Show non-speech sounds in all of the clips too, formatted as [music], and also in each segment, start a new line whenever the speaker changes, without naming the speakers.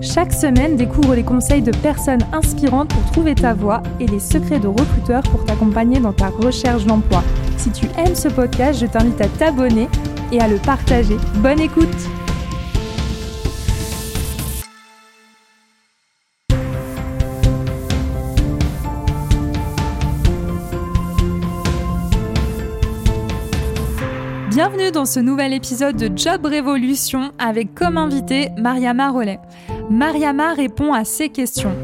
Chaque semaine, découvre les conseils de personnes inspirantes pour trouver ta voie et les secrets de recruteurs pour t'accompagner dans ta recherche d'emploi. Si tu aimes ce podcast, je t'invite à t'abonner et à le partager. Bonne écoute Bienvenue dans ce nouvel épisode de Job Révolution avec comme invité Mariama Rollet. Mariama répond à ces questions.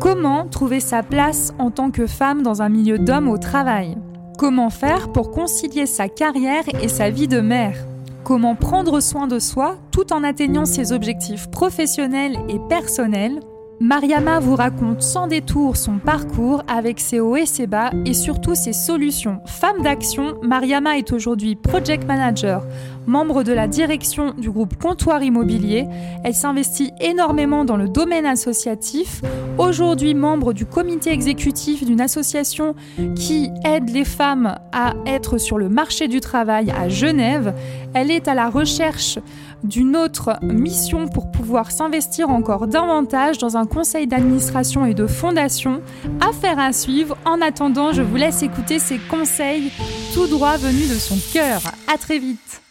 Comment trouver sa place en tant que femme dans un milieu d'hommes au travail? Comment faire pour concilier sa carrière et sa vie de mère? Comment prendre soin de soi tout en atteignant ses objectifs professionnels et personnels? Mariama vous raconte sans détour son parcours avec ses hauts et ses bas et surtout ses solutions. Femme d'action, Mariama est aujourd'hui project manager, membre de la direction du groupe Comptoir Immobilier. Elle s'investit énormément dans le domaine associatif. Aujourd'hui membre du comité exécutif d'une association qui aide les femmes à être sur le marché du travail à Genève. Elle est à la recherche d'une autre mission pour pouvoir s'investir encore davantage dans un conseil d'administration et de fondation. Affaire à suivre. En attendant, je vous laisse écouter ces conseils tout droit venus de son cœur. À très vite.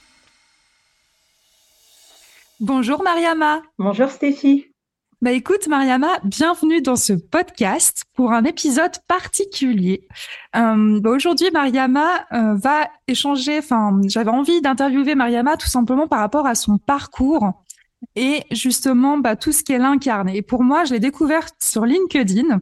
Bonjour Mariama.
Bonjour Stéphie.
Bah écoute Mariama, bienvenue dans ce podcast pour un épisode particulier. Euh, bah aujourd'hui Mariama euh, va échanger, enfin j'avais envie d'interviewer Mariama tout simplement par rapport à son parcours et justement bah, tout ce qu'elle incarne. Et pour moi, je l'ai découverte sur LinkedIn.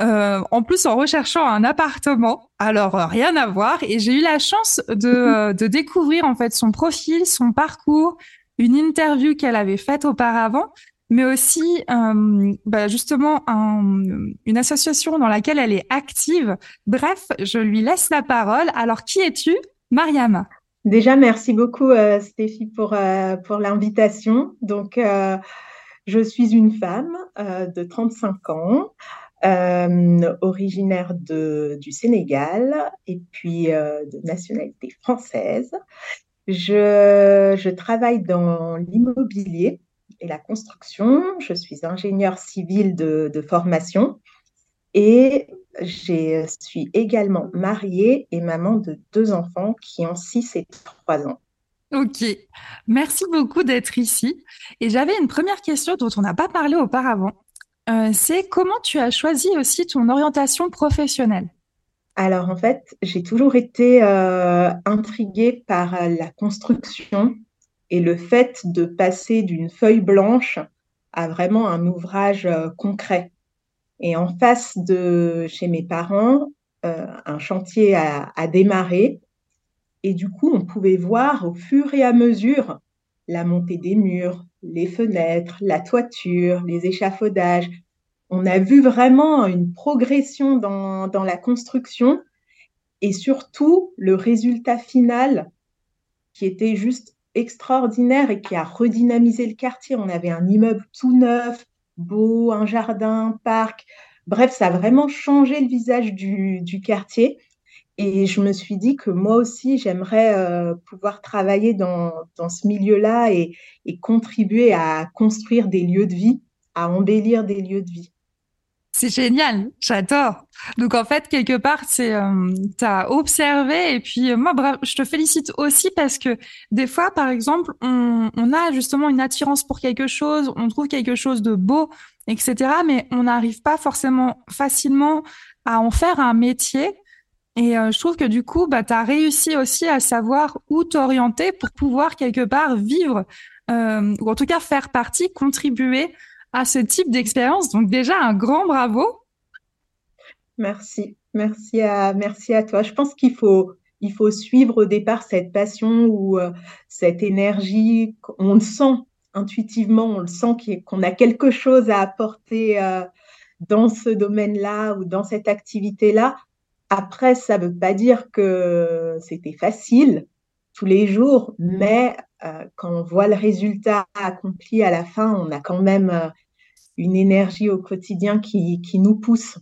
Euh, en plus, en recherchant un appartement, alors rien à voir, et j'ai eu la chance de, de découvrir en fait son profil, son parcours, une interview qu'elle avait faite auparavant, mais aussi euh, bah justement une association dans laquelle elle est active. Bref, je lui laisse la parole. Alors, qui es-tu, Mariama
Déjà, merci beaucoup, euh, Stéphie, pour, euh, pour l'invitation. Donc, je suis une femme de 35 ans, originaire de, du Sénégal et puis de nationalité française. Je, je travaille dans l'immobilier et la construction. Je suis ingénieure civile de, de formation et je suis également mariée et maman de deux enfants qui ont 6 et 3 ans.
Ok, merci beaucoup d'être ici. Et j'avais une première question dont on n'a pas parlé auparavant. Euh, c'est comment tu as choisi aussi ton orientation professionnelle?
Alors en fait, j'ai toujours été euh, intriguée par la construction et le fait de passer d'une feuille blanche à vraiment un ouvrage euh, concret. Et en face de chez mes parents, euh, un chantier a, a, démarré. Et du coup, on pouvait voir au fur et à mesure la montée des murs, les fenêtres, la toiture, les échafaudages. On a vu vraiment une progression dans, dans la construction et surtout le résultat final qui était juste extraordinaire et qui a redynamisé le quartier. On avait un immeuble tout neuf, beau, un jardin, un parc. Bref, ça a vraiment changé le visage du, du quartier. Et je me suis dit que moi aussi, j'aimerais euh, pouvoir travailler dans, dans ce milieu-là et, et contribuer à construire des lieux de vie, à embellir des lieux de vie.
C'est génial, j'adore. Donc en fait, quelque part, c'est euh, tu as observé et puis euh, moi, bref, je te félicite aussi parce que des fois, par exemple, on, on a justement une attirance pour quelque chose, on trouve quelque chose de beau, etc. Mais on n'arrive pas forcément facilement à en faire un métier. Et euh, je trouve que du coup, bah, tu as réussi aussi à savoir où t'orienter pour pouvoir quelque part vivre, euh, ou en tout cas faire partie, contribuer à ce type d'expérience. Donc déjà, un grand bravo.
Merci, merci à, merci à toi. Je pense qu'il faut, il faut suivre au départ cette passion ou euh, cette énergie. On le sent intuitivement, on le sent qu'on a quelque chose à apporter euh, dans ce domaine-là ou dans cette activité-là. Après, ça ne veut pas dire que c'était facile tous les jours, mais euh, quand on voit le résultat accompli à la fin, on a quand même euh, une énergie au quotidien qui, qui nous pousse.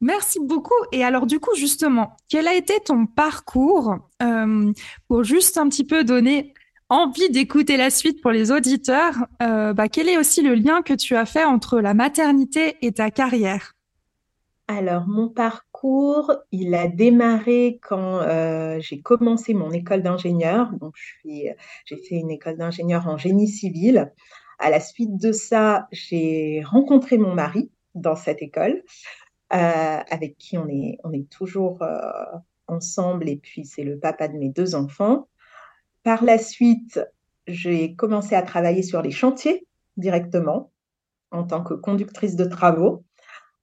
Merci beaucoup. Et alors du coup, justement, quel a été ton parcours euh, pour juste un petit peu donner envie d'écouter la suite pour les auditeurs bah, Quel est aussi le lien que tu as fait entre la maternité et ta carrière?
Alors, mon parcours, il a démarré quand j'ai commencé mon école d'ingénieur. Donc, j'ai fait une école d'ingénieur en génie civil. À la suite de ça, j'ai rencontré mon mari dans cette école, avec qui on est, on est toujours ensemble. Et puis, c'est le papa de mes deux enfants. Par la suite, j'ai commencé à travailler sur les chantiers directement en tant que conductrice de travaux.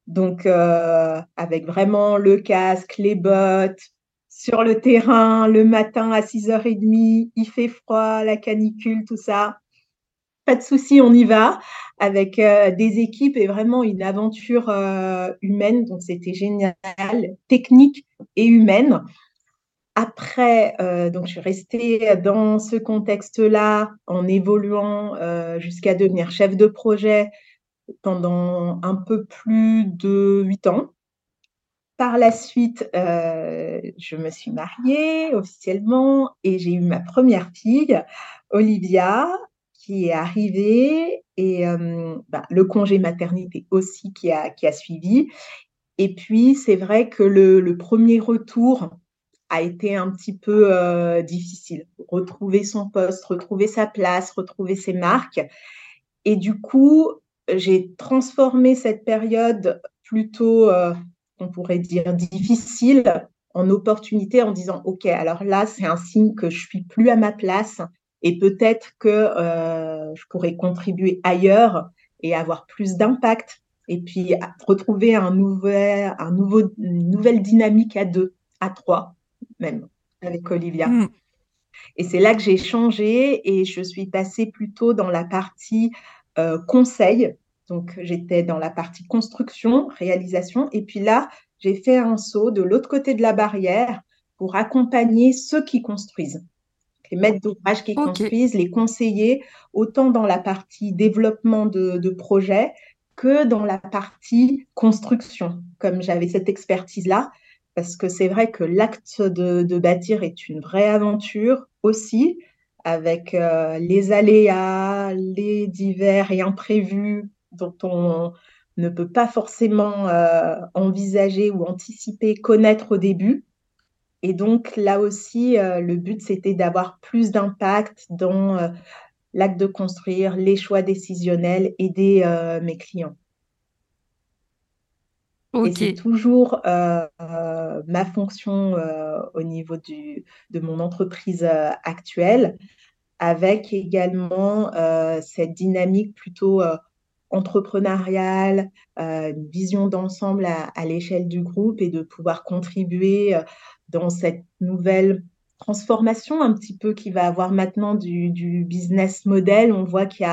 Donc, euh, avec vraiment le casque, les bottes, sur le terrain, le matin à 6h30, il fait froid, la canicule, tout ça. Pas de souci, on y va avec euh, des équipes et vraiment une aventure euh, humaine. Donc, c'était génial, technique et humaine. Après, donc je suis restée dans ce contexte-là en évoluant jusqu'à devenir chef de projet pendant un peu plus de huit ans. Par la suite, euh, je me suis mariée officiellement et j'ai eu ma première fille, Olivia, qui est arrivée et euh, bah, le congé maternité aussi qui a, qui a suivi. Et puis, c'est vrai que le, premier retour a été un petit peu euh, difficile. Retrouver son poste, retrouver sa place, retrouver ses marques. Et du coup, j'ai transformé cette période plutôt, euh, on pourrait dire, difficile en opportunité en disant, OK, alors là, c'est un signe que je suis plus à ma place et peut-être que euh, je pourrais contribuer ailleurs et avoir plus d'impact et puis retrouver un nouvel, un nouveau, une nouvelle dynamique à deux, à trois même, avec Olivia. Mm. Et c'est là que j'ai changé et je suis passée plutôt dans la partie euh, conseil. Donc, j'étais dans la partie construction, réalisation. Et puis là, j'ai fait un saut de l'autre côté de la barrière pour accompagner ceux qui construisent. Les maîtres d'ouvrage qui construisent, les conseillers, autant dans la partie développement de, de projet que dans la partie construction, comme j'avais cette expertise-là, parce que c'est vrai que l'acte de, de, bâtir est une vraie aventure aussi, avec euh, les aléas, les divers et imprévus dont on ne peut pas forcément euh, envisager ou anticiper, connaître au début. Et donc là aussi, euh, le but, c'était d'avoir plus d'impact dans l'acte de construire, les choix décisionnels, aider mes clients. Et c'est toujours ma fonction au niveau du, de mon entreprise actuelle, avec également cette dynamique plutôt entrepreneuriale, une vision d'ensemble à, l'échelle du groupe et de pouvoir contribuer dans cette nouvelle transformation un petit peu qui va avoir maintenant du, business model. On voit qu'il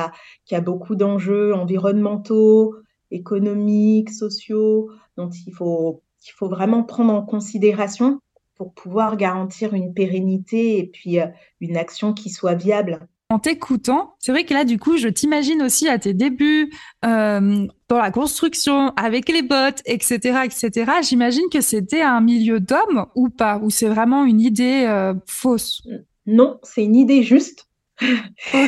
y a beaucoup d'enjeux environnementaux, économiques, sociaux, dont il faut, faut vraiment prendre en considération pour pouvoir garantir une pérennité et puis euh, une action qui soit viable.
En t'écoutant, c'est vrai que là, du coup, je t'imagine aussi à tes débuts euh, dans la construction, avec les bottes, etc., etc. J'imagine que c'était un milieu d'hommes ou pas, ou c'est vraiment une idée euh, fausse?
Non, c'est une idée juste.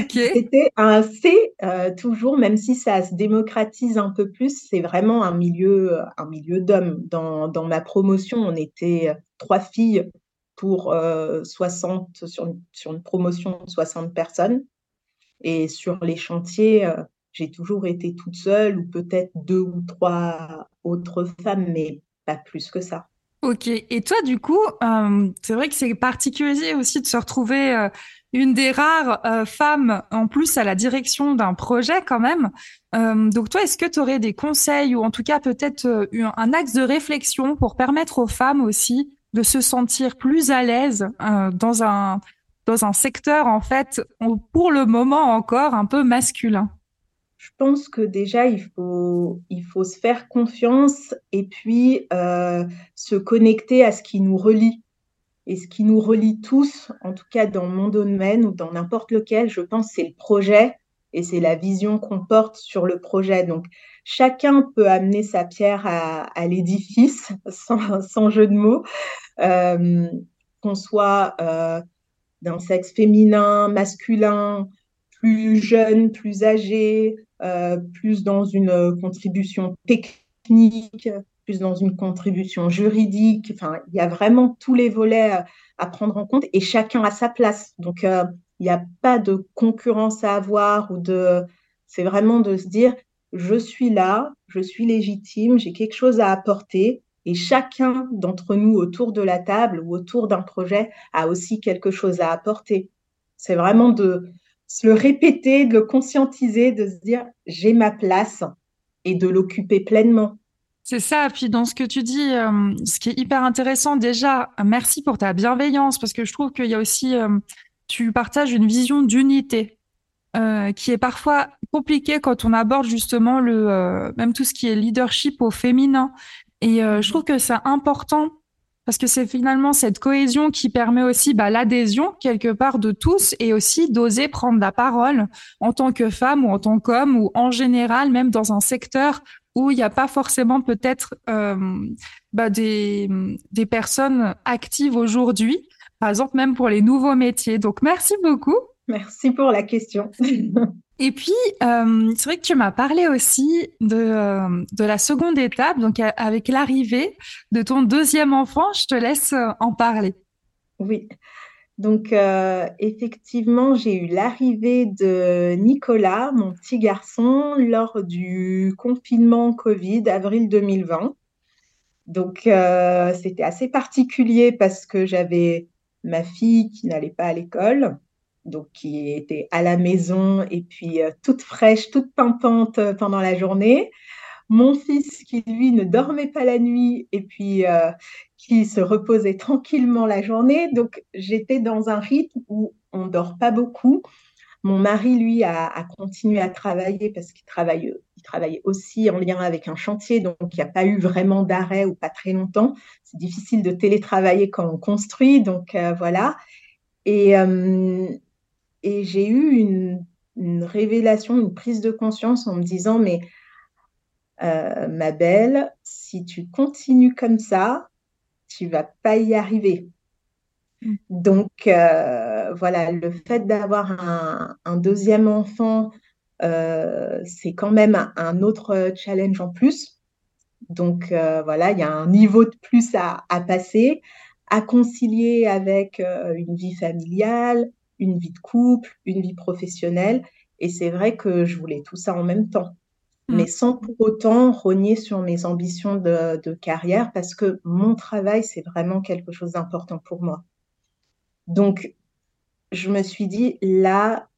C'était un C euh, toujours, même si ça se démocratise un peu plus, c'est vraiment un milieu, un milieu d'hommes. Dans, dans, ma promotion, on était euh, trois filles pour 60 euh, sur une, sur une, promotion de 60 personnes. Et sur les chantiers, j'ai toujours été toute seule ou peut-être deux ou trois autres femmes, mais pas plus que ça.
Ok. Et toi, du coup, c'est vrai que c'est particulier aussi de se retrouver une des rares euh, femmes en plus à la direction d'un projet quand même. Euh, donc toi, est-ce que tu aurais des conseils ou en tout cas peut-être euh, un axe de réflexion pour permettre aux femmes aussi de se sentir plus à l'aise dans un dans un secteur en fait pour le moment encore un peu masculin?
Je pense que déjà, il faut, il faut se faire confiance et puis se connecter à ce qui nous relie. Et ce qui nous relie tous, en tout cas dans mon domaine ou dans n'importe lequel, je pense, c'est le projet et c'est la vision qu'on porte sur le projet. Donc, chacun peut amener sa pierre à, l'édifice, [laughs] sans, jeu de mots, euh, qu'on soit euh, d'un sexe féminin, masculin, plus jeune, plus âgé, euh, plus dans une contribution technique, plus dans une contribution juridique. Enfin, il y a vraiment tous les volets à, prendre en compte et chacun a sa place. Donc, euh, il n'y a pas de concurrence à avoir ou de. C'est vraiment de se dire je suis là, je suis légitime, j'ai quelque chose à apporter. Et chacun d'entre nous autour de la table ou autour d'un projet a aussi quelque chose à apporter. C'est vraiment de, se le répéter, de le conscientiser, de se dire j'ai ma place et de l'occuper pleinement.
C'est ça. Puis dans ce que tu dis, euh, ce qui est hyper intéressant, déjà, merci pour ta bienveillance parce que je trouve qu'il y a aussi, euh, tu partages une vision d'unité euh, qui est parfois compliquée quand on aborde justement le, même tout ce qui est leadership au féminin. Et je trouve que c'est important parce que c'est finalement cette cohésion qui permet aussi bah, l'adhésion quelque part de tous et aussi d'oser prendre la parole en tant que femme ou en tant qu'homme ou en général même dans un secteur où il n'y a pas forcément peut-être euh, bah, des, des personnes actives aujourd'hui, par exemple même pour les nouveaux métiers. Donc merci beaucoup.
Merci pour la question. [laughs]
Et puis, euh, c'est vrai que tu m'as parlé aussi de, euh, de la seconde étape, donc avec l'arrivée de ton deuxième enfant. Je te laisse euh, en parler.
Oui. Donc, effectivement, j'ai eu l'arrivée de Nicolas, mon petit garçon, lors du confinement Covid, avril 2020. Donc, c'était assez particulier parce que j'avais ma fille qui n'allait pas à l'école donc qui était à la maison et puis euh, toute fraîche, toute pimpante euh, pendant la journée. Mon fils qui, lui, ne dormait pas la nuit et puis euh, qui se reposait tranquillement la journée. Donc, j'étais dans un rythme où on ne dort pas beaucoup. Mon mari, lui, a, continué à travailler parce qu'il travaille, il travaillait aussi en lien avec un chantier, donc il n'y a pas eu vraiment d'arrêt ou pas très longtemps. C'est difficile de télétravailler quand on construit, donc voilà. Et, et j'ai eu une, révélation, une prise de conscience en me disant, mais euh, ma belle, si tu continues comme ça, tu vas pas y arriver. Mm. Donc euh, voilà, le fait d'avoir un, deuxième enfant, euh, c'est quand même un, autre challenge en plus. Donc voilà, il y a un niveau de plus à, à passer, à concilier avec une vie familiale, une vie de couple, une vie professionnelle. Et c'est vrai que je voulais tout ça en même temps, mais sans pour autant rogner sur mes ambitions de, carrière, parce que mon travail, c'est vraiment quelque chose d'important pour moi. Donc, je me suis dit, là,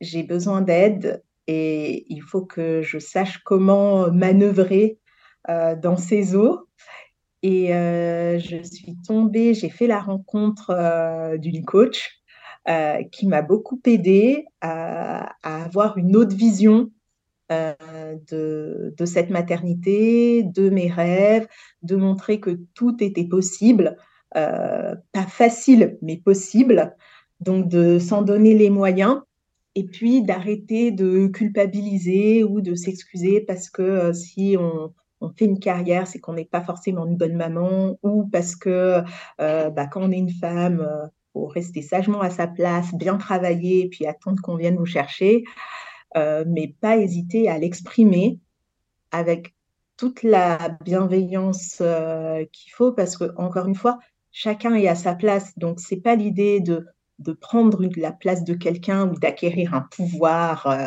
j'ai besoin d'aide et il faut que je sache comment manœuvrer euh, dans ces eaux. Et euh, je suis tombée, j'ai fait la rencontre euh, d'une coach qui m'a beaucoup aidé à, avoir une autre vision euh, de, cette maternité, de mes rêves, de montrer que tout était possible, euh, pas facile, mais possible. Donc de s'en donner les moyens et puis d'arrêter de culpabiliser ou de s'excuser parce que si on, fait une carrière, c'est qu'on n'est pas forcément une bonne maman, ou parce que bah, quand on est une femme, faut rester sagement à sa place, bien travailler, puis attendre qu'on vienne vous chercher, euh, mais pas hésiter à l'exprimer avec toute la bienveillance euh, qu'il faut, parce que encore une fois, chacun est à sa place. Donc c'est pas l'idée de de prendre la place de quelqu'un ou d'acquérir un pouvoir euh,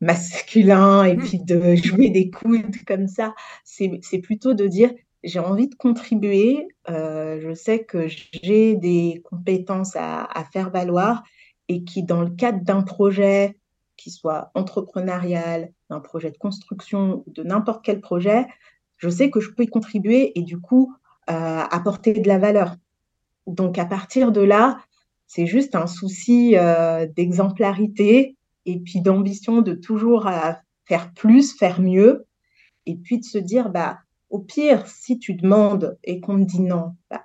masculin et puis de jouer des coudes comme ça. C'est plutôt de dire j'ai envie de contribuer. Euh, je sais que j'ai des compétences à, faire valoir et qui, dans le cadre d'un projet qui soit entrepreneurial, d'un projet de construction de n'importe quel projet, je sais que je peux y contribuer et du coup euh, apporter de la valeur. Donc à partir de là, c'est juste un souci euh, d'exemplarité et puis d'ambition de toujours faire plus, faire mieux, et puis de se dire, bah, au pire, si tu demandes et qu'on me dit non, bah,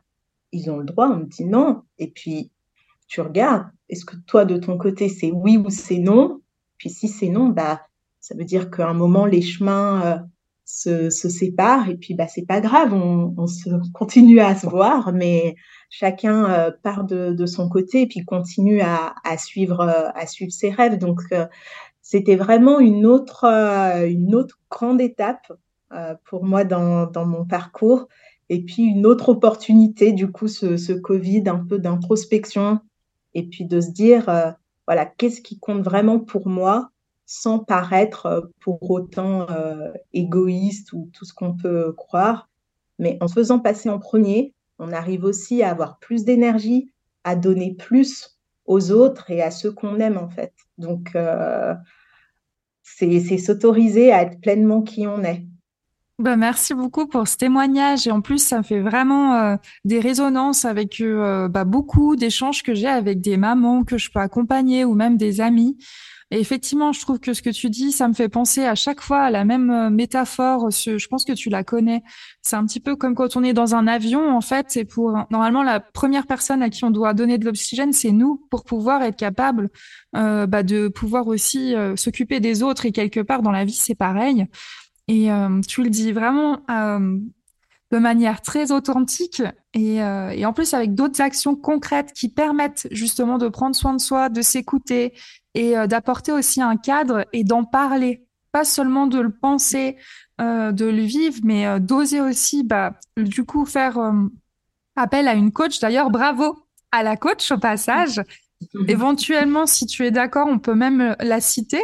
ils ont le droit, on me dit non, et puis tu regardes, est-ce que toi, de ton côté, c'est oui ou c'est non? Puis si c'est non, bah, ça veut dire qu'à un moment, les chemins euh, se, se, séparent, et puis bah, c'est pas grave, on, on, se [laughs] continue à se voir, mais chacun euh, part de, de, son côté et puis continue à, à suivre, euh, à suivre ses rêves. Donc, c'était vraiment une autre, une autre grande étape pour moi dans, dans, mon parcours. Et puis une autre opportunité, du coup, ce, ce Covid, un peu d'introspection, et puis de se dire, voilà, qu'est-ce qui compte vraiment pour moi sans paraître euh, pour autant euh, égoïste ou tout ce qu'on peut croire. Mais en se faisant passer en premier, on arrive aussi à avoir plus d'énergie, à donner plus aux autres et à ceux qu'on aime en fait. Donc, euh, c'est s'autoriser à être pleinement qui on est.
Bah, merci beaucoup pour ce témoignage et en plus ça me fait vraiment euh, des résonances avec euh, bah, beaucoup d'échanges que j'ai avec des mamans que je peux accompagner ou même des amis. Et effectivement, je trouve que ce que tu dis, ça me fait penser à chaque fois à la même euh, métaphore. Je pense que tu la connais. C'est un petit peu comme quand on est dans un avion, en fait. C'est pour normalement la première personne à qui on doit donner de l'oxygène, c'est nous, pour pouvoir être capable euh, bah, de pouvoir aussi euh, s'occuper des autres. Et quelque part dans la vie, c'est pareil. Et euh, tu le dis vraiment euh, de manière très authentique et, euh, et en plus avec d'autres actions concrètes qui permettent justement de prendre soin de soi, de s'écouter et d'apporter aussi un cadre et d'en parler, pas seulement de le penser, de le vivre, mais d'oser aussi, bah, du coup, faire appel à une coach. D'ailleurs, bravo à la coach au passage. Éventuellement, si tu es d'accord, on peut même la citer.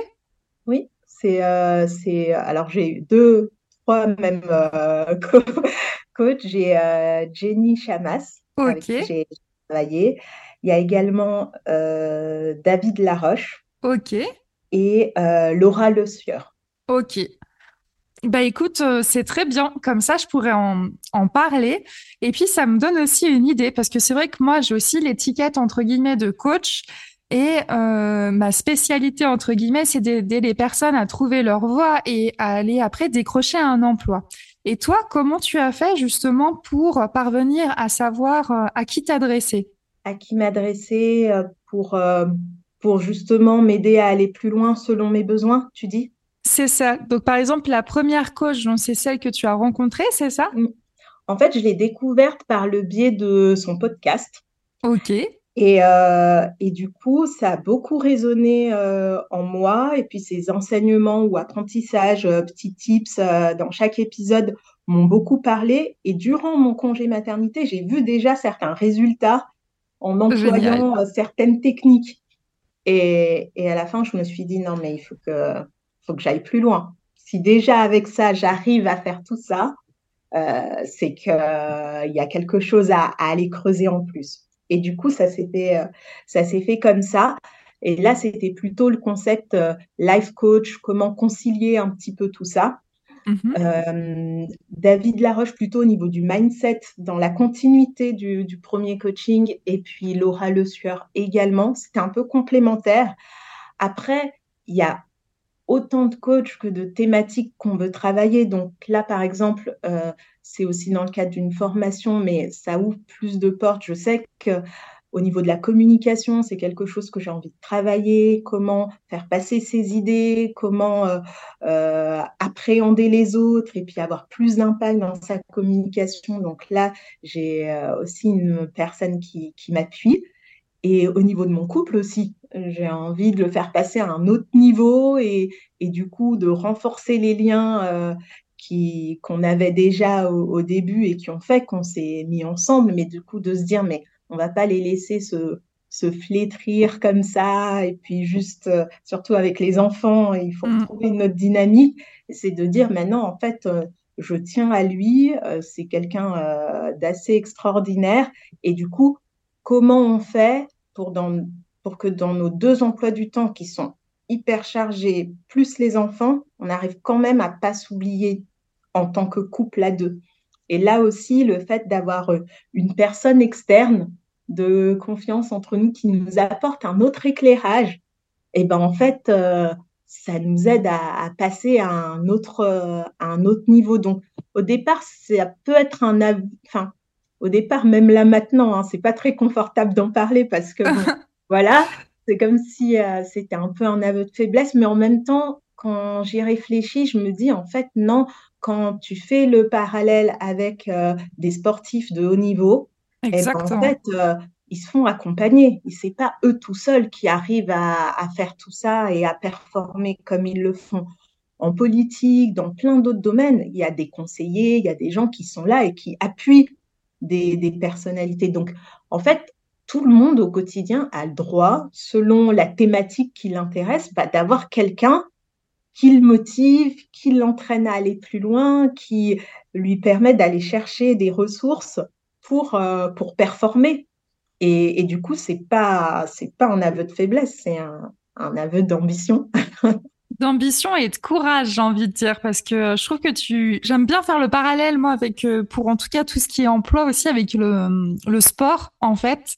Oui, c'est, euh, c'est alors j'ai eu deux, trois même euh, [laughs] coachs. J'ai euh, Jenny Chamas avec qui j'ai travaillé. Il y a également David Laroche
Ok.
et Laura Le Sueur.
Ok. Bah écoute, euh, c'est très bien. Comme ça, je pourrais en, en parler. Et puis, ça me donne aussi une idée parce que c'est vrai que moi, j'ai aussi l'étiquette entre guillemets de coach. Et euh, ma spécialité, entre guillemets, c'est d'aider les personnes à trouver leur voie et à aller après décrocher un emploi. Et toi, comment tu as fait justement pour parvenir à savoir euh, à qui t'adresser?
À qui m'adresser euh, pour, pour justement m'aider à aller plus loin selon mes besoins, tu dis?
C'est ça. Donc, par exemple, la première coach, c'est celle que tu as rencontrée, c'est ça?
En fait, je l'ai découverte par le biais de son podcast.
Ok.
Et, euh, et du coup, ça a beaucoup résonné euh, en moi. Et puis, ces enseignements ou apprentissages, euh, petits tips euh, dans chaque épisode m'ont beaucoup parlé. Et durant mon congé maternité, j'ai vu déjà certains résultats en employant euh, certaines techniques. Et, et à la fin, je me suis dit, non, mais il faut que, faut que j'aille plus loin. Si déjà avec ça, j'arrive à faire tout ça, euh, c'est qu'il y a quelque chose à, à aller creuser en plus. Et du coup, ça s'est fait, euh, ça s'est fait comme ça. Et là, c'était plutôt le concept euh, life coach, comment concilier un petit peu tout ça.
Mhm.
Euh, David Laroche, plutôt au niveau du mindset, dans la continuité du, du premier coaching, et puis Laura Le Sueur également. C'était un peu complémentaire. Après, il y a autant de coachs que de thématiques qu'on veut travailler. Donc là, par exemple, euh, c'est aussi dans le cadre d'une formation, mais ça ouvre plus de portes. Je sais que au niveau de la communication, c'est quelque chose que j'ai envie de travailler, comment faire passer ses idées, comment euh, euh, appréhender les autres et puis avoir plus d'impact dans sa communication. Donc là, j'ai aussi une personne qui m'appuie. Et au niveau de mon couple aussi, j'ai envie de le faire passer à un autre niveau et, et du coup de renforcer les liens euh, qui, qu'on avait déjà au, au, début et qui ont fait qu'on s'est mis ensemble, mais du coup de se dire, mais on va pas les laisser se, se flétrir comme ça et puis juste, euh, surtout avec les enfants, il faut
Mm.
retrouver notre dynamique. C'est de dire maintenant, en fait, euh, je tiens à lui, c'est quelqu'un d'assez extraordinaire et du coup, comment on fait pour, que dans nos deux emplois du temps qui sont hyper chargés, plus les enfants, on arrive quand même à pas s'oublier en tant que couple à deux. Et là aussi, le fait d'avoir euh, une personne externe de confiance entre nous qui nous apporte un autre éclairage, et ben en fait, euh, ça nous aide à, passer à un autre, un autre niveau. Donc, au départ, ça peut être un, enfin, au départ, même là maintenant, hein, c'est pas très confortable d'en parler parce que [laughs] voilà, c'est comme si euh, c'était un peu un aveu de faiblesse, mais en même temps, quand j'y réfléchis, je me dis en fait non, quand tu fais le parallèle avec euh, des sportifs de haut niveau, eh ben, en fait, euh, ils se font accompagner. C'est pas eux tout seuls qui arrivent à, faire tout ça et à performer comme ils le font. En politique, dans plein d'autres domaines, il y a des conseillers, il y a des gens qui sont là et qui appuient des, personnalités. Donc, en fait, tout le monde au quotidien a le droit, selon la thématique qui l'intéresse, bah, d'avoir quelqu'un qui le motive, qui l'entraîne à aller plus loin, qui lui permet d'aller chercher des ressources pour, euh, pour performer. Et, du coup, c'est pas pas un aveu de faiblesse, c'est un, un aveu d'ambition. [laughs]
d'ambition et de courage, j'ai envie de dire, parce que je trouve que tu, j'aime bien faire le parallèle moi avec, euh, pour en tout cas tout ce qui est emploi aussi avec le, le sport en fait.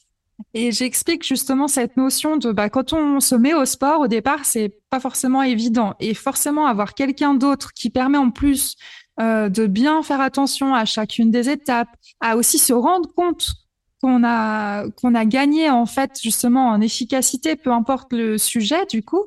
Et j'explique justement cette notion de bah, quand on se met au sport, au départ, c'est pas forcément évident. Et forcément, avoir quelqu'un d'autre qui permet en plus euh, de bien faire attention à chacune des étapes, à aussi se rendre compte qu'on a qu'on a gagné en fait justement en efficacité, peu importe le sujet. Du coup,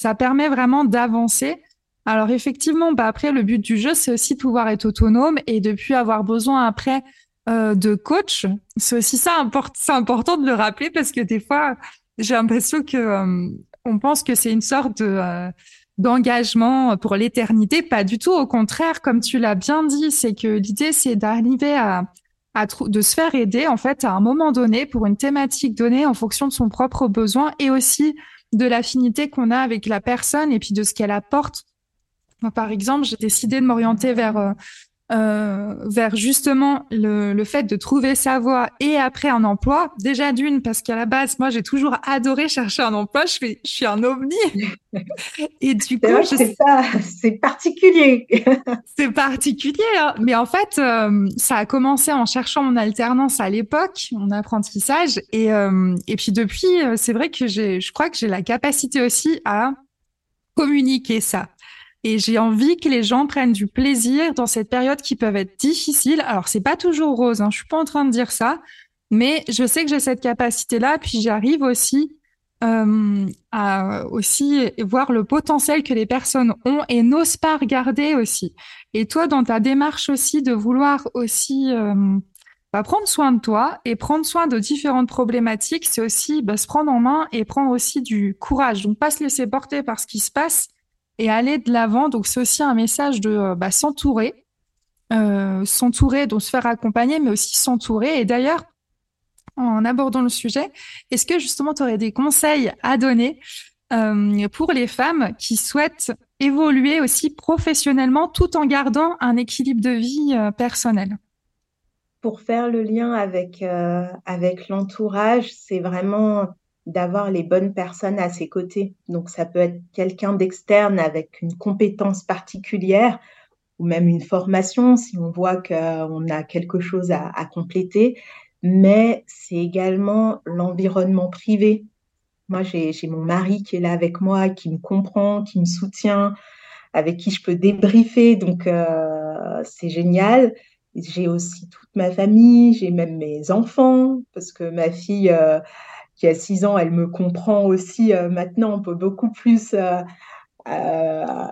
ça permet vraiment d'avancer. Alors effectivement, bah après le but du jeu, c'est aussi de pouvoir être autonome et de plus avoir besoin après euh, de coach. C'est aussi ça c'est important de le rappeler parce que des fois, j'ai l'impression que euh, on pense que c'est une sorte de euh, d'engagement pour l'éternité. Pas du tout. Au contraire, comme tu l'as bien dit, c'est que l'idée, c'est d'arriver à, à de se faire aider en fait à un moment donné pour une thématique donnée en fonction de son propre besoin et aussi de l'affinité qu'on a avec la personne et puis de ce qu'elle apporte. par exemple, j'ai décidé de m'orienter vers euh, vers justement le, le, fait de trouver sa voie et après un emploi. Déjà d'une, parce qu'à la base, moi, j'ai toujours adoré chercher un emploi. Je, fais, je suis un ovni. [laughs]
et du coup, c'est particulier. [laughs]
c'est particulier, hein. mais en fait, euh, ça a commencé en cherchant mon alternance à l'époque, mon apprentissage, et euh, et puis depuis, euh, c'est vrai que j'ai, je crois que j'ai la capacité aussi à communiquer ça. Et j'ai envie que les gens prennent du plaisir dans cette période qui peuvent être difficile. Alors, c'est pas toujours rose, hein, je suis pas en train de dire ça, mais je sais que j'ai cette capacité-là, puis j'arrive aussi euh, à aussi voir le potentiel que les personnes ont et n'osent pas regarder aussi. Et toi, dans ta démarche aussi de vouloir aussi euh, bah, prendre soin de toi et prendre soin de différentes problématiques, c'est aussi bah, se prendre en main et prendre aussi du courage. Donc, pas se laisser porter par ce qui se passe, et aller de l'avant. Donc c'est aussi un message de euh, bah, s'entourer, euh, s'entourer, donc se faire accompagner, mais aussi s'entourer. Et d'ailleurs, en abordant le sujet, est-ce que justement tu aurais des conseils à donner euh, pour les femmes qui souhaitent évoluer aussi professionnellement tout en gardant un équilibre de vie personnel?
Pour faire le lien avec, avec l'entourage, c'est vraiment d'avoir les bonnes personnes à ses côtés. Donc ça peut être quelqu'un d'externe avec une compétence particulière ou même une formation si on voit qu'on a quelque chose à, compléter, mais c'est également l'environnement privé. Moi, j'ai mon mari qui est là avec moi, qui me comprend, qui me soutient, avec qui je peux débriefer, donc euh, c'est génial. J'ai aussi toute ma famille, j'ai même mes enfants, parce que ma fille... Euh, qui a six ans, elle me comprend aussi euh, maintenant. On peut beaucoup plus euh, euh,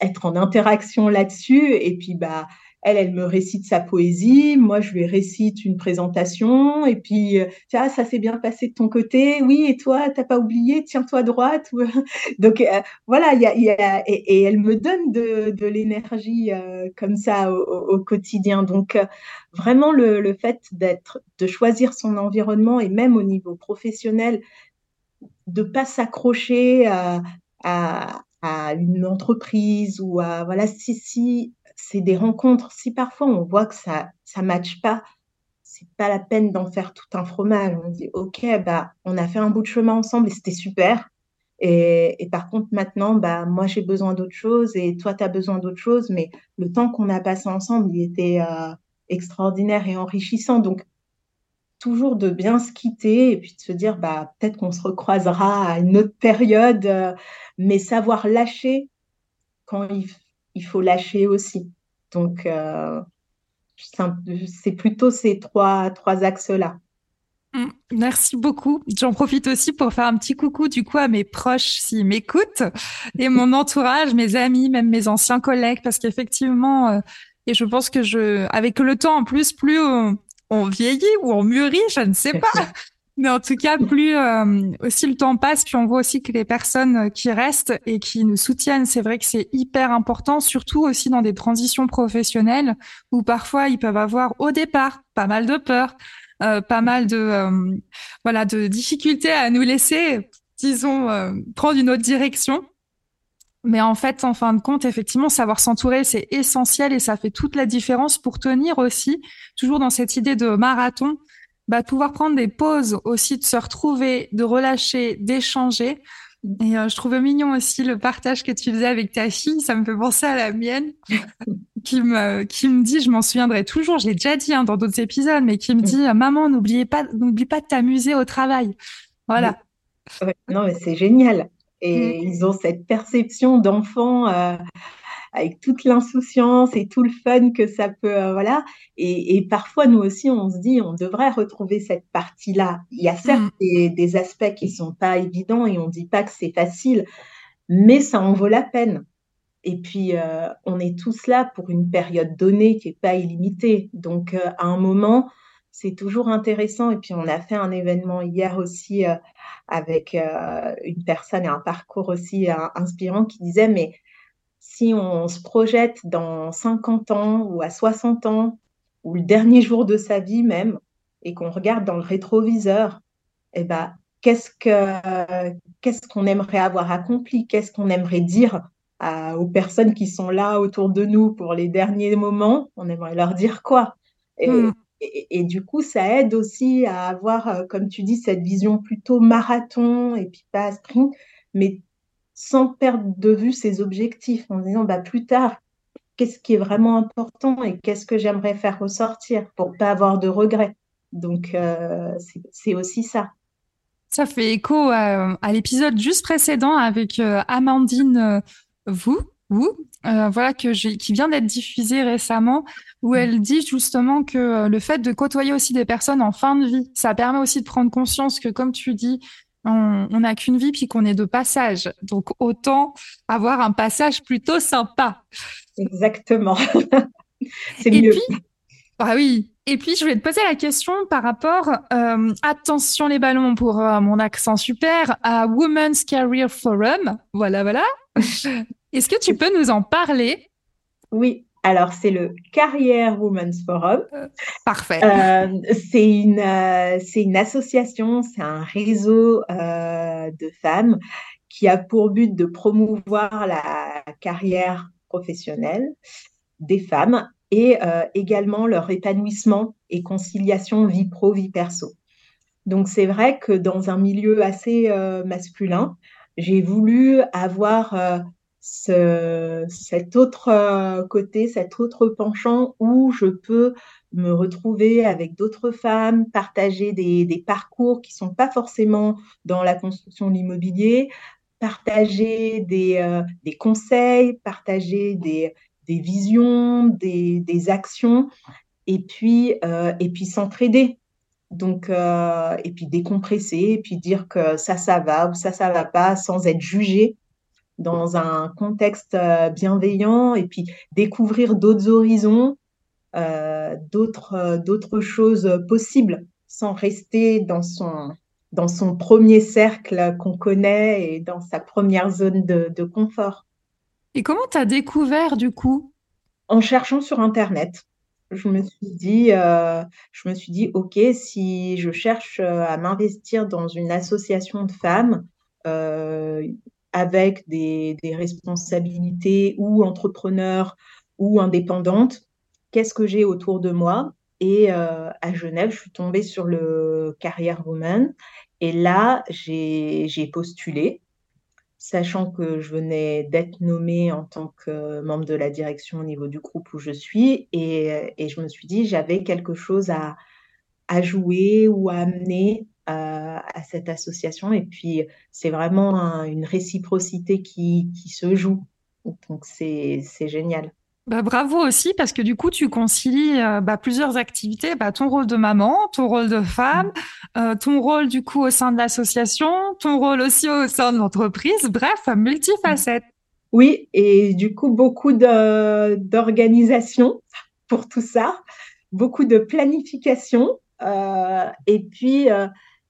être en interaction là-dessus. Et puis, bah, elle, me récite sa poésie, moi je lui récite une présentation, et puis tiens, ça s'est bien passé de ton côté, oui, et toi, t'as pas oublié, tiens-toi droite. [laughs] Donc voilà, y a, et, elle me donne de, l'énergie comme ça au, quotidien. Donc vraiment le, fait d'être, de choisir son environnement et même au niveau professionnel, de pas s'accrocher à, à, une entreprise ou à voilà si si c'est des rencontres. Si parfois on voit que ça ça matche pas, c'est pas la peine d'en faire tout un fromage. On dit ok bah on a fait un bout de chemin ensemble et c'était super. Et, et, par contre, maintenant, bah, moi, j'ai besoin d'autre chose et toi, tu as besoin d'autre chose. Mais le temps qu'on a passé ensemble, il était, euh, extraordinaire et enrichissant. Donc, toujours de bien se quitter et puis de se dire bah peut-être qu'on se recroisera à une autre période, euh, mais savoir lâcher quand il, faut lâcher aussi. Donc euh, c'est plutôt ces trois, trois axes-là.
Mm, merci beaucoup. J'en profite aussi pour faire un petit coucou du coup à mes proches s'ils m'écoutent et mon [laughs] entourage, mes amis, même mes anciens collègues, parce qu'effectivement, euh, et je pense que je, avec le temps en plus, plus on vieillit ou on mûrit, je ne sais [laughs] pas. Mais en tout cas, plus euh, aussi le temps passe, puis on voit aussi que les personnes qui restent et qui nous soutiennent, c'est vrai que c'est hyper important, surtout aussi dans des transitions professionnelles où parfois ils peuvent avoir au départ pas mal de peur, euh, pas mal de euh, voilà de difficultés à nous laisser, disons, prendre une autre direction. Mais en fait, en fin de compte, effectivement, savoir s'entourer, c'est essentiel et ça fait toute la différence pour tenir aussi, toujours dans cette idée de marathon, bah, pouvoir prendre des pauses aussi, de se retrouver, de relâcher, d'échanger. Et euh, je trouvais mignon aussi le partage que tu faisais avec ta fille. Ça me fait penser à la mienne, [laughs] qui me qui me dit, je m'en souviendrai toujours. Je l'ai déjà dit hein, dans d'autres épisodes, mais qui me dit, maman, n'oubliez pas, n'oublie pas de t'amuser au travail. Voilà.
non, mais c'est génial. Et mmh. ils ont cette perception d'enfant euh, avec toute l'insouciance et tout le fun que ça peut, euh, voilà. Et, parfois, nous aussi, on se dit, on devrait retrouver cette partie-là. Il y a certes mmh. des, aspects qui sont pas évidents et on dit pas que c'est facile, mais ça en vaut la peine. Et puis, euh, on est tous là pour une période donnée qui n'est pas illimitée. Donc, à un moment, c'est toujours intéressant. Et puis, on a fait un événement hier aussi avec euh, une personne et un parcours aussi euh, inspirant qui disait, mais si on se projette dans 50 ans ou à 60 ans, ou le dernier jour de sa vie même, et qu'on regarde dans le rétroviseur, eh ben, qu'est-ce que qu'est-ce qu'on aimerait avoir accompli, qu'est-ce qu'on aimerait dire aux personnes qui sont là autour de nous pour les derniers moments, on aimerait leur dire quoi? Et, hmm. et, du coup, ça aide aussi à avoir, euh, comme tu dis, cette vision plutôt marathon et puis pas sprint, mais sans perdre de vue ses objectifs, en disant bah, plus tard, qu'est-ce qui est vraiment important et qu'est-ce que j'aimerais faire ressortir pour pas avoir de regrets. Donc, euh, c'est aussi ça.
Ça fait écho à, l'épisode juste précédent avec euh, Amandine Vous, vous voilà que qui vient d'être diffusé récemment où mm. elle dit justement que euh, le fait de côtoyer aussi des personnes en fin de vie, ça permet aussi de prendre conscience que, comme tu dis, on n'a qu'une vie puis qu'on est de passage. Donc autant avoir un passage plutôt sympa.
Exactement. [laughs]
C'est mieux. Puis, ah oui. Et puis je vais te poser la question par rapport, euh, attention les ballons pour euh, mon accent super, à Women's Career Forum. Voilà, voilà. [laughs] Est-ce que tu peux nous en parler?
Oui, alors, c'est le Carrière Women's Forum.
Euh, parfait.
Euh, c'est une, euh, une association, c'est un réseau de femmes qui a pour but de promouvoir la carrière professionnelle des femmes et également leur épanouissement et conciliation vie pro, vie perso. Donc, c'est vrai que dans un milieu assez masculin, j'ai voulu avoir ce, cet autre euh, côté, cet autre penchant où je peux me retrouver avec d'autres femmes, partager des, parcours qui sont pas forcément dans la construction de l'immobilier, partager des, euh, conseils, partager des, visions, des, actions, et puis, euh, et puis s'entraider. Donc, et puis décompresser, et puis dire que ça, ça va ou ça, ça va pas, sans être jugé dans un contexte euh, bienveillant et puis découvrir d'autres horizons, euh, d'autres, euh, d'autres choses possibles sans rester dans son, dans son premier cercle qu'on connaît et dans sa première zone de, de confort.
Et comment tu as découvert du coup?
En cherchant sur Internet. Je me suis dit, euh, je me suis dit, ok, si je cherche à m'investir dans une association de femmes, euh, avec des, responsabilités ou entrepreneurs ou indépendantes, qu'est-ce que j'ai autour de moi? Et euh, à Genève, je suis tombée sur le Carrière Woman. Et là, j'ai postulé, sachant que je venais d'être nommée en tant que membre de la direction au niveau du groupe où je suis. Et, et je me suis dit, j'avais quelque chose à, à jouer ou à amener à cette association. Et puis, c'est vraiment une réciprocité qui, qui, se joue. Donc, c'est génial.
Bah, bravo aussi, parce que du coup, tu concilies euh, bah, plusieurs activités, bah, ton rôle de maman, ton rôle de femme, mmh. euh, ton rôle du coup au sein de l'association, ton rôle aussi au sein de l'entreprise, bref, multifacette.
Oui, et du coup, beaucoup d'organisation pour tout ça, beaucoup de planification, euh, et puis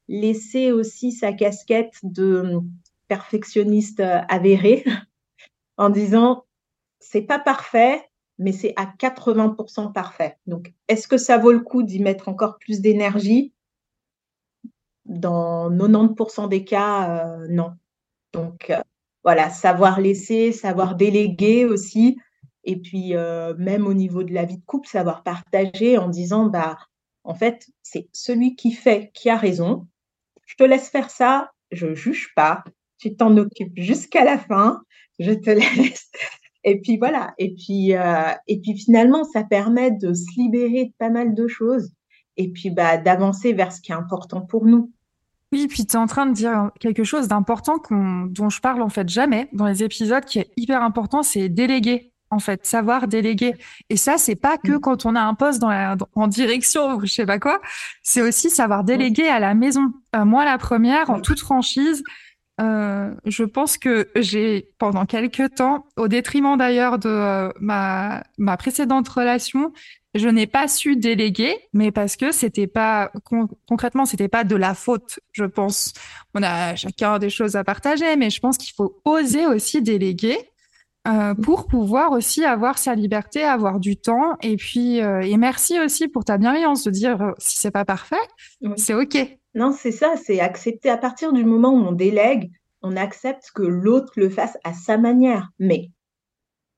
laisser aussi sa casquette de perfectionniste avéré [laughs] en disant c'est pas parfait, mais c'est à 80% parfait. Donc, est-ce que ça vaut le coup d'y mettre encore plus d'énergie? Dans 90% des cas, euh, non. Donc, euh, voilà, savoir laisser, savoir déléguer aussi. Et puis, euh, même au niveau de la vie de couple, savoir partager en disant, bah, en fait, c'est celui qui fait qui a raison. Je te laisse faire ça, je juge pas. Tu t'en occupes jusqu'à la fin. Je te [laughs] laisse et puis voilà. Et puis, euh, et puis finalement, ça permet de se libérer de pas mal de choses et puis bah, d'avancer vers ce qui est important pour nous.
Oui, puis tu es en train de dire quelque chose d'important dont je parle en fait jamais dans les épisodes qui est hyper important, c'est déléguer en fait, savoir déléguer. Et ça, c'est pas que mmh. quand on a un poste dans la, en direction ou je sais pas quoi, c'est aussi savoir déléguer à la maison. Euh, moi, la première, en toute franchise, euh, je pense que j'ai, pendant quelques temps, au détriment d'ailleurs de euh, ma, ma précédente relation, je n'ai pas su déléguer, mais parce que c'était pas concrètement, c'était pas de la faute. Je pense, on a chacun des choses à partager, mais je pense qu'il faut oser aussi déléguer euh, pour pouvoir aussi avoir sa liberté, avoir du temps. Et puis, euh, et merci aussi pour ta bienveillance de dire euh, si c'est pas parfait, c'est ok.
Non, c'est ça, c'est accepter à partir du moment où on délègue, on accepte que l'autre le fasse à sa manière. Mais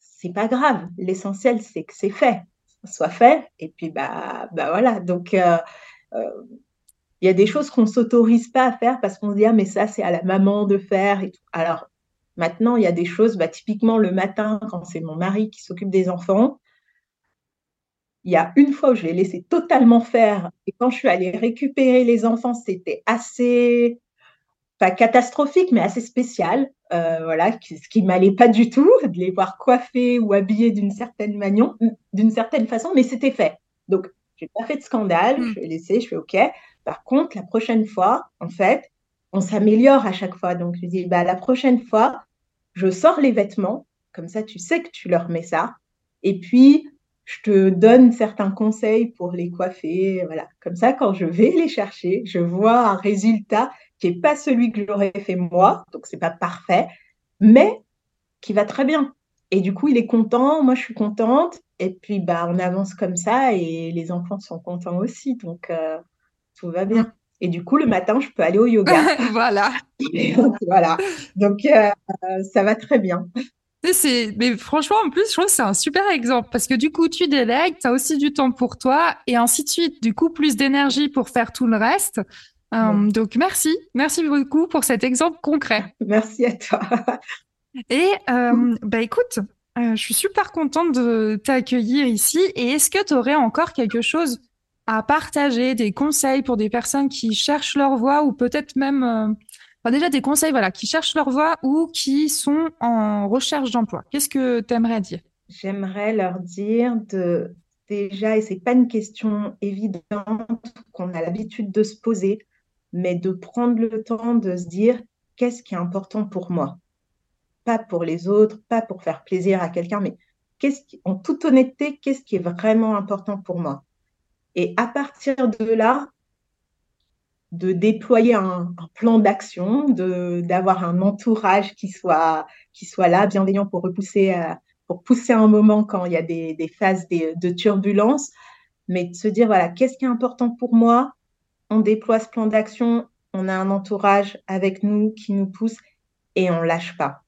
c'est pas grave. L'essentiel, c'est que c'est fait, soit fait. Et puis, bah, bah voilà. Donc, euh, il y a des choses qu'on s'autorise pas à faire parce qu'on se dit ah mais ça c'est à la maman de faire. Et Alors maintenant, il y a des choses, bah, typiquement le matin quand c'est mon mari qui s'occupe des enfants il y a une fois où je l'ai laissé totalement faire. Et quand je suis allée récupérer les enfants, c'était assez, pas catastrophique, mais assez spécial. Euh, voilà, ce qui m'allait pas du tout, [laughs] de les voir coiffés ou habillés d'une certaine manière, d'une certaine façon, mais c'était fait. Donc, j'ai pas fait de scandale, mm. je l'ai laissé, je fais OK. Par contre, la prochaine fois, en fait, on s'améliore à chaque fois. Donc, je dis, bah, la prochaine fois, je sors les vêtements, comme ça, tu sais que tu leur mets ça. Et puis, je te donne certains conseils pour les coiffer. Voilà. Comme ça, quand je vais les chercher, je vois un résultat qui n'est pas celui que j'aurais fait moi, donc c'est pas parfait, mais qui va très bien. Et du coup, il est content, moi je suis contente, et puis bah on avance comme ça, et les enfants sont contents aussi, donc euh, tout va bien. Et du coup, le matin, je peux aller au yoga. [laughs]
voilà. [laughs]
voilà. Donc, euh, ça va très bien.
Mais franchement, en plus, je trouve que c'est un super exemple parce que du coup, tu délègues, tu as aussi du temps pour toi et ainsi de suite. Du coup, plus d'énergie pour faire tout le reste. Euh, donc, merci. Merci beaucoup pour cet exemple concret.
Merci à toi.
Et euh, bah, écoute, euh, je suis super contente de t'accueillir ici. Et est-ce que tu aurais encore quelque chose à partager, des conseils pour des personnes qui cherchent leur voie ou peut-être même déjà des conseils voilà, qui cherchent leur voie ou qui sont en recherche d'emploi. Qu'est-ce que tu aimerais dire?
J'aimerais leur dire de déjà, et c'est pas une question évidente qu'on a l'habitude de se poser, mais de prendre le temps de se dire qu'est-ce qui est important pour moi? Pas pour les autres, pas pour faire plaisir à quelqu'un, mais qu'est-ce qui, en toute honnêteté, qu'est-ce qui est vraiment important pour moi? Et à partir de là, de déployer un, plan d'action, d'avoir un entourage qui soit, qui soit là, bienveillant pour repousser, euh, pour pousser un moment quand il y a des, phases de turbulence, mais de se dire, voilà, qu'est-ce qui est important pour moi? On déploie ce plan d'action, on a un entourage avec nous qui nous pousse et on lâche pas.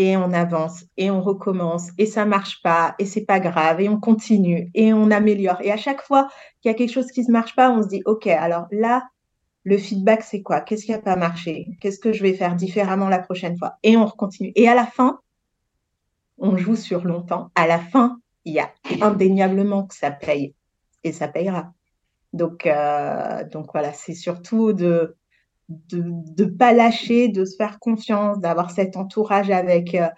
Et on avance et on recommence et ça marche pas et c'est pas grave et on continue et on améliore. Et à chaque fois qu'il y a quelque chose qui se marche pas, on se dit, OK, alors là, le feedback, c'est quoi? Qu'est-ce qui n'a pas marché? Qu'est-ce que je vais faire différemment la prochaine fois? Et on continue. Et à la fin, on joue sur longtemps. À la fin, il y a indéniablement que ça paye. Et ça payera. Donc, euh, donc voilà, c'est surtout de de ne pas lâcher, de se faire confiance, d'avoir cet entourage avec, euh,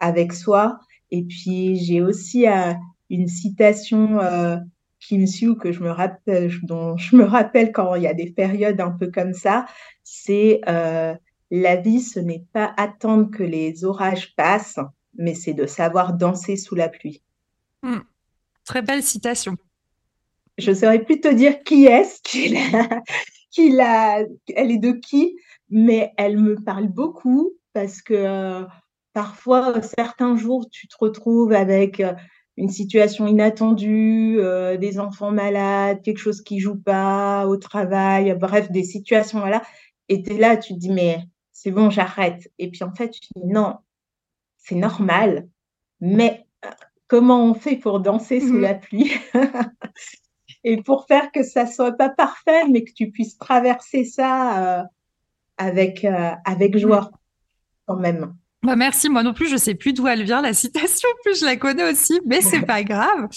avec soi. Et puis, j'ai aussi euh, une citation euh, qui me suit, que je me rappelle, dont je me rappelle quand il y a des périodes un peu comme ça, c'est la vie, ce n'est pas attendre que les orages passent, mais c'est de savoir danser sous la pluie.
Mmh. Très belle citation.
Je saurais plus te dire qui est-ce qui, qui elle est de qui, mais elle me parle beaucoup parce que euh, parfois, certains jours, tu te retrouves avec euh, une situation inattendue, euh, des enfants malades, quelque chose qui joue pas au travail, bref, des situations là. Et tu es là, tu te dis, mais c'est bon, j'arrête. Et puis en fait, tu dis, non, c'est normal, mais comment on fait pour danser sous mmh la pluie? [laughs] et pour faire que ça soit pas parfait, mais que tu puisses traverser ça euh, avec, euh, avec joie quand même.
Bah merci, moi non plus, je sais plus d'où elle vient la citation, plus je la connais aussi, mais c'est [laughs] pas grave.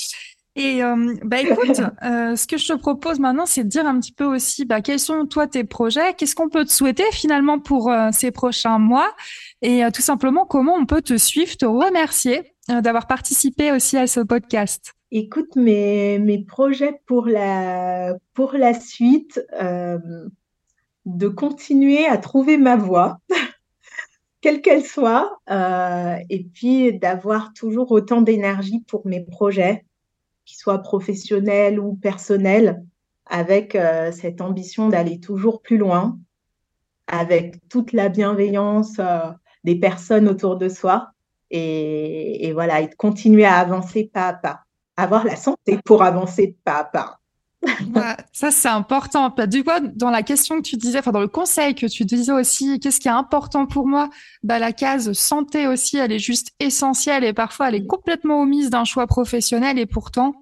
Et euh, bah écoute, [laughs] ce que je te propose maintenant, c'est de dire un petit peu aussi, bah, quels sont toi tes projets, qu'est-ce qu'on peut te souhaiter finalement pour ces prochains mois, et tout simplement comment on peut te suivre, te remercier? D'avoir participé aussi à ce podcast.
Écoute, mes, projets pour la, suite, euh, de continuer à trouver ma voie, [laughs] quelle qu'elle soit, euh, et puis d'avoir toujours autant d'énergie pour mes projets, qu'ils soient professionnels ou personnels, avec euh, cette ambition d'aller toujours plus loin, avec toute la bienveillance des personnes autour de soi, et, et voilà, et de continuer à avancer pas à pas avoir la santé pour avancer pas à pas. [laughs]
ça, c'est important. Du coup, dans la question que tu disais, enfin, dans le conseil que tu disais aussi, qu'est-ce qui est important pour moi? Bah, la case santé aussi, elle est juste essentielle et parfois elle est complètement omise d'un choix professionnel et pourtant,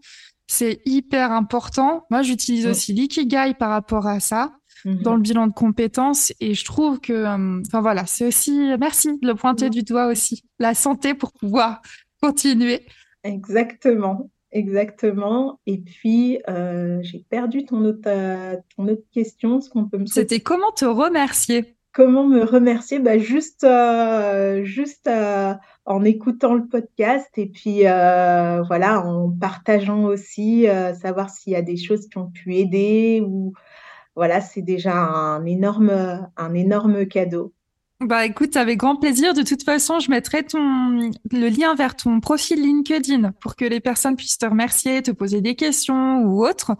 c'est hyper important. Moi, j'utilise aussi l'ikigai par rapport à ça mhm. dans le bilan de compétences et je trouve que, euh, enfin voilà, c'est aussi, merci de le pointer du doigt aussi, la santé pour pouvoir [laughs] continuer.
Exactement. Exactement. Et puis, euh, j'ai perdu ton autre, euh, ton autre question. Ce qu'on peut me
C'était comment te remercier?
Comment me remercier? Bah, juste, euh, juste en écoutant le podcast et puis voilà, en partageant aussi, savoir s'il y a des choses qui ont pu aider ou voilà, c'est déjà un énorme, un énorme cadeau.
Bah écoute, avec grand plaisir. De toute façon, je mettrai ton le lien vers ton profil LinkedIn pour que les personnes puissent te remercier, te poser des questions ou autres.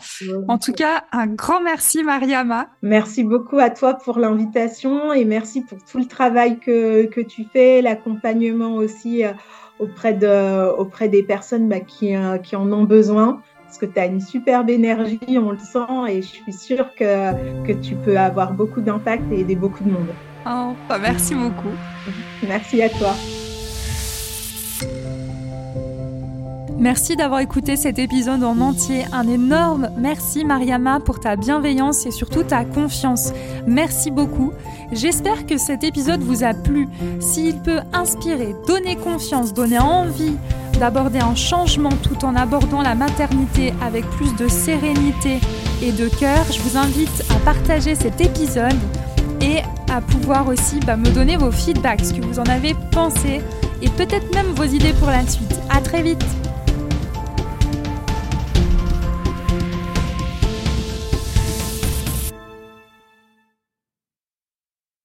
En tout cas, un grand merci Mariama.
Merci beaucoup à toi pour l'invitation et merci pour tout le travail que, que tu fais, l'accompagnement aussi euh, auprès, de, auprès des personnes bah, qui, euh, qui en ont besoin parce que tu as une superbe énergie, on le sent, et je suis sûre que, que tu peux avoir beaucoup d'impact et aider beaucoup de monde.
Oh, bah, merci beaucoup.
Merci à toi.
Merci d'avoir écouté cet épisode en entier. Un énorme merci Mariama pour ta bienveillance et surtout ta confiance. Merci beaucoup. J'espère que cet épisode vous a plu. S'il peut inspirer, donner confiance, donner envie d'aborder un changement tout en abordant la maternité avec plus de sérénité et de cœur, je vous invite à partager cet épisode et à pouvoir aussi bah, me donner vos feedbacks, ce que vous en avez pensé et peut-être même vos idées pour la suite. À très vite